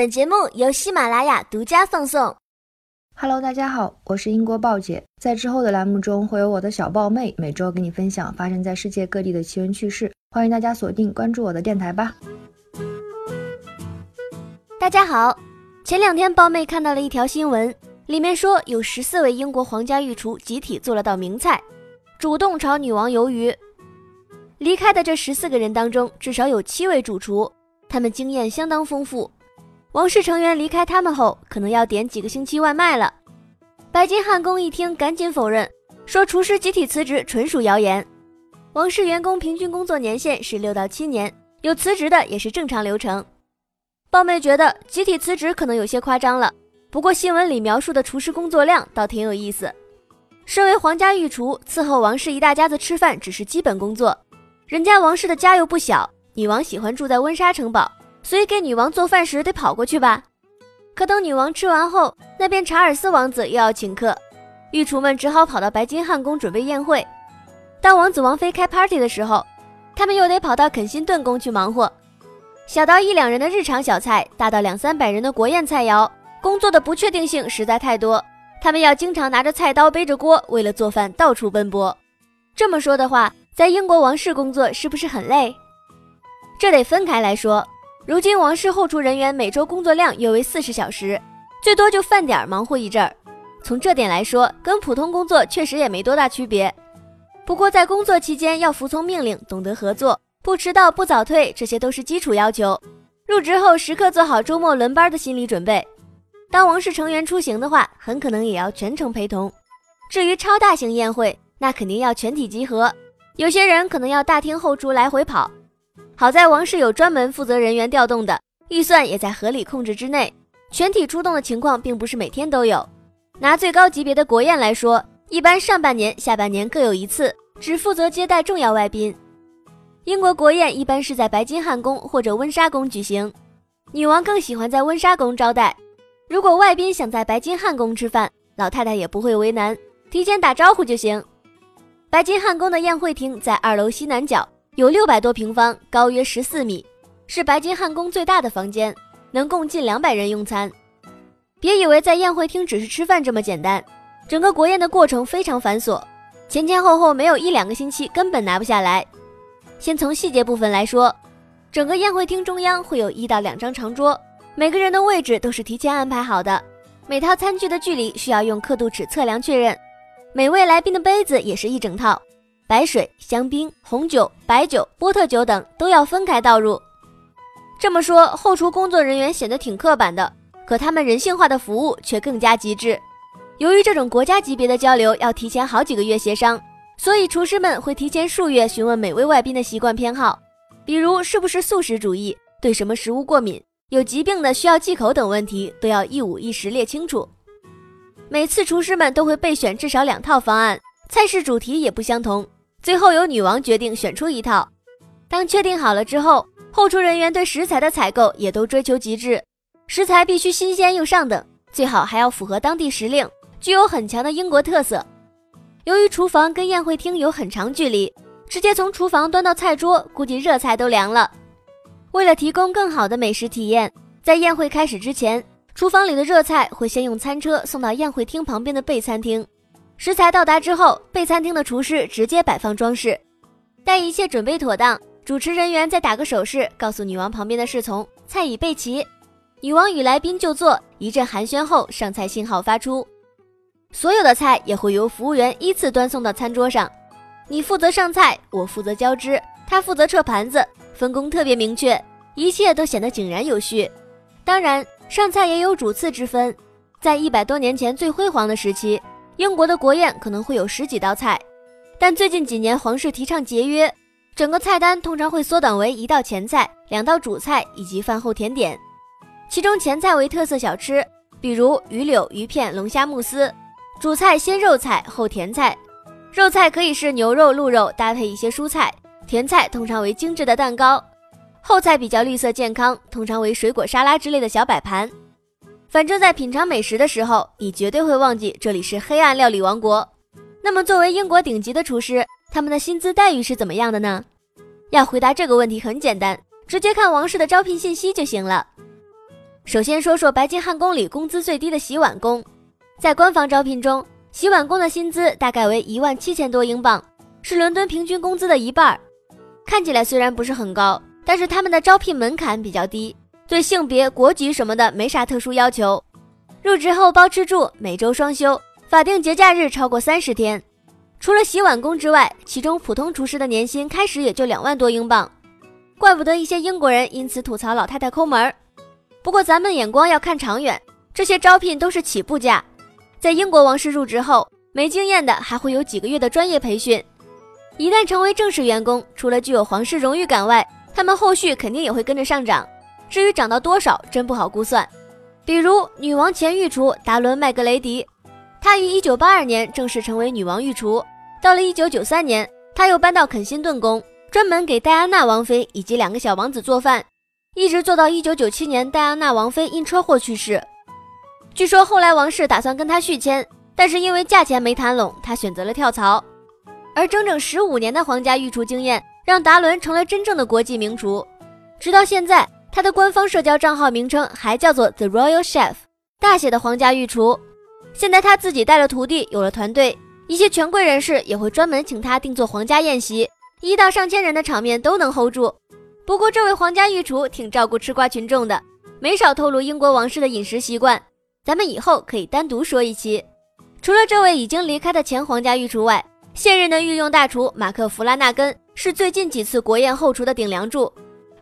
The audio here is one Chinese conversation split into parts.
本节目由喜马拉雅独家放送。Hello，大家好，我是英国豹姐。在之后的栏目中，会有我的小豹妹每周给你分享发生在世界各地的奇闻趣事。欢迎大家锁定关注我的电台吧。大家好，前两天豹妹看到了一条新闻，里面说有十四位英国皇家御厨集体做了道名菜，主动炒女王鱿鱼。离开的这十四个人当中，至少有七位主厨，他们经验相当丰富。王室成员离开他们后，可能要点几个星期外卖了。白金汉宫一听，赶紧否认，说厨师集体辞职纯属谣言。王室员工平均工作年限是六到七年，有辞职的也是正常流程。豹妹觉得集体辞职可能有些夸张了，不过新闻里描述的厨师工作量倒挺有意思。身为皇家御厨，伺候王室一大家子吃饭只是基本工作。人家王室的家又不小，女王喜欢住在温莎城堡。所以给女王做饭时得跑过去吧。可等女王吃完后，那边查尔斯王子又要请客，御厨们只好跑到白金汉宫准备宴会。当王子王妃开 party 的时候，他们又得跑到肯辛顿宫去忙活。小到一两人的日常小菜，大到两三百人的国宴菜肴，工作的不确定性实在太多。他们要经常拿着菜刀背着锅，为了做饭到处奔波。这么说的话，在英国王室工作是不是很累？这得分开来说。如今王室后厨人员每周工作量约为四十小时，最多就饭点儿忙活一阵儿。从这点来说，跟普通工作确实也没多大区别。不过在工作期间要服从命令，懂得合作，不迟到不早退，这些都是基础要求。入职后时刻做好周末轮班的心理准备。当王室成员出行的话，很可能也要全程陪同。至于超大型宴会，那肯定要全体集合，有些人可能要大厅后厨来回跑。好在王室有专门负责人员调动的，预算也在合理控制之内。全体出动的情况并不是每天都有。拿最高级别的国宴来说，一般上半年、下半年各有一次，只负责接待重要外宾。英国国宴一般是在白金汉宫或者温莎宫举行，女王更喜欢在温莎宫招待。如果外宾想在白金汉宫吃饭，老太太也不会为难，提前打招呼就行。白金汉宫的宴会厅在二楼西南角。有六百多平方，高约十四米，是白金汉宫最大的房间，能供近两百人用餐。别以为在宴会厅只是吃饭这么简单，整个国宴的过程非常繁琐，前前后后没有一两个星期根本拿不下来。先从细节部分来说，整个宴会厅中央会有一到两张长桌，每个人的位置都是提前安排好的，每套餐具的距离需要用刻度尺测量确认，每位来宾的杯子也是一整套。白水、香槟、红酒、白酒、波特酒等都要分开倒入。这么说，后厨工作人员显得挺刻板的，可他们人性化的服务却更加极致。由于这种国家级别的交流要提前好几个月协商，所以厨师们会提前数月询问每位外宾的习惯偏好，比如是不是素食主义、对什么食物过敏、有疾病的需要忌口等问题，都要一五一十列清楚。每次厨师们都会备选至少两套方案，菜式主题也不相同。最后由女王决定选出一套。当确定好了之后，后厨人员对食材的采购也都追求极致，食材必须新鲜又上等，最好还要符合当地时令，具有很强的英国特色。由于厨房跟宴会厅有很长距离，直接从厨房端到菜桌，估计热菜都凉了。为了提供更好的美食体验，在宴会开始之前，厨房里的热菜会先用餐车送到宴会厅旁边的备餐厅。食材到达之后，备餐厅的厨师直接摆放装饰。待一切准备妥当，主持人员再打个手势，告诉女王旁边的侍从菜已备齐。女王与来宾就坐，一阵寒暄后，上菜信号发出，所有的菜也会由服务员依次端送到餐桌上。你负责上菜，我负责浇汁，他负责撤盘子，分工特别明确，一切都显得井然有序。当然，上菜也有主次之分，在一百多年前最辉煌的时期。英国的国宴可能会有十几道菜，但最近几年皇室提倡节约，整个菜单通常会缩短为一道前菜、两道主菜以及饭后甜点。其中前菜为特色小吃，比如鱼柳、鱼片、龙虾慕斯；主菜先肉菜后甜菜，肉菜可以是牛肉、鹿肉搭配一些蔬菜；甜菜通常为精致的蛋糕；后菜比较绿色健康，通常为水果沙拉之类的小摆盘。反正，在品尝美食的时候，你绝对会忘记这里是黑暗料理王国。那么，作为英国顶级的厨师，他们的薪资待遇是怎么样的呢？要回答这个问题很简单，直接看王室的招聘信息就行了。首先说说白金汉宫里工资最低的洗碗工，在官方招聘中，洗碗工的薪资大概为一万七千多英镑，是伦敦平均工资的一半儿。看起来虽然不是很高，但是他们的招聘门槛比较低，对性别、国籍什么的没啥特殊要求。入职后包吃住，每周双休，法定节假日超过三十天。除了洗碗工之外，其中普通厨师的年薪开始也就两万多英镑，怪不得一些英国人因此吐槽老太太抠门儿。不过咱们眼光要看长远，这些招聘都是起步价。在英国王室入职后，没经验的还会有几个月的专业培训。一旦成为正式员工，除了具有皇室荣誉感外，他们后续肯定也会跟着上涨。至于涨到多少，真不好估算。比如女王前御厨达伦·麦格雷迪，她于1982年正式成为女王御厨。到了1993年，她又搬到肯辛顿宫，专门给戴安娜王妃以及两个小王子做饭。一直做到一九九七年，戴安娜王妃因车祸去世。据说后来王室打算跟她续签，但是因为价钱没谈拢，她选择了跳槽。而整整十五年的皇家御厨经验，让达伦成了真正的国际名厨。直到现在，他的官方社交账号名称还叫做 The Royal Chef，大写的皇家御厨。现在他自己带了徒弟，有了团队，一些权贵人士也会专门请他定做皇家宴席，一到上千人的场面都能 hold 住。不过，这位皇家御厨挺照顾吃瓜群众的，没少透露英国王室的饮食习惯。咱们以后可以单独说一期。除了这位已经离开的前皇家御厨外，现任的御用大厨马克·弗拉纳根是最近几次国宴后厨的顶梁柱。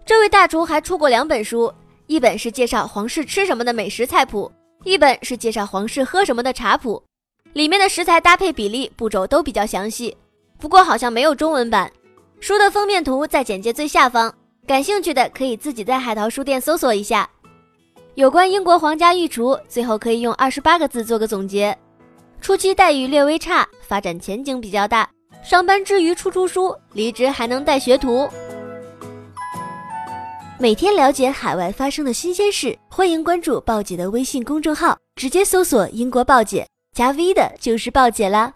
这位大厨还出过两本书，一本是介绍皇室吃什么的美食菜谱，一本是介绍皇室喝什么的茶谱。里面的食材搭配比例、步骤都比较详细，不过好像没有中文版。书的封面图在简介最下方。感兴趣的可以自己在海淘书店搜索一下。有关英国皇家御厨，最后可以用二十八个字做个总结：初期待遇略微差，发展前景比较大。上班之余出出书，离职还能带学徒。每天了解海外发生的新鲜事，欢迎关注鲍姐的微信公众号，直接搜索“英国鲍姐”，加 V 的就是鲍姐啦。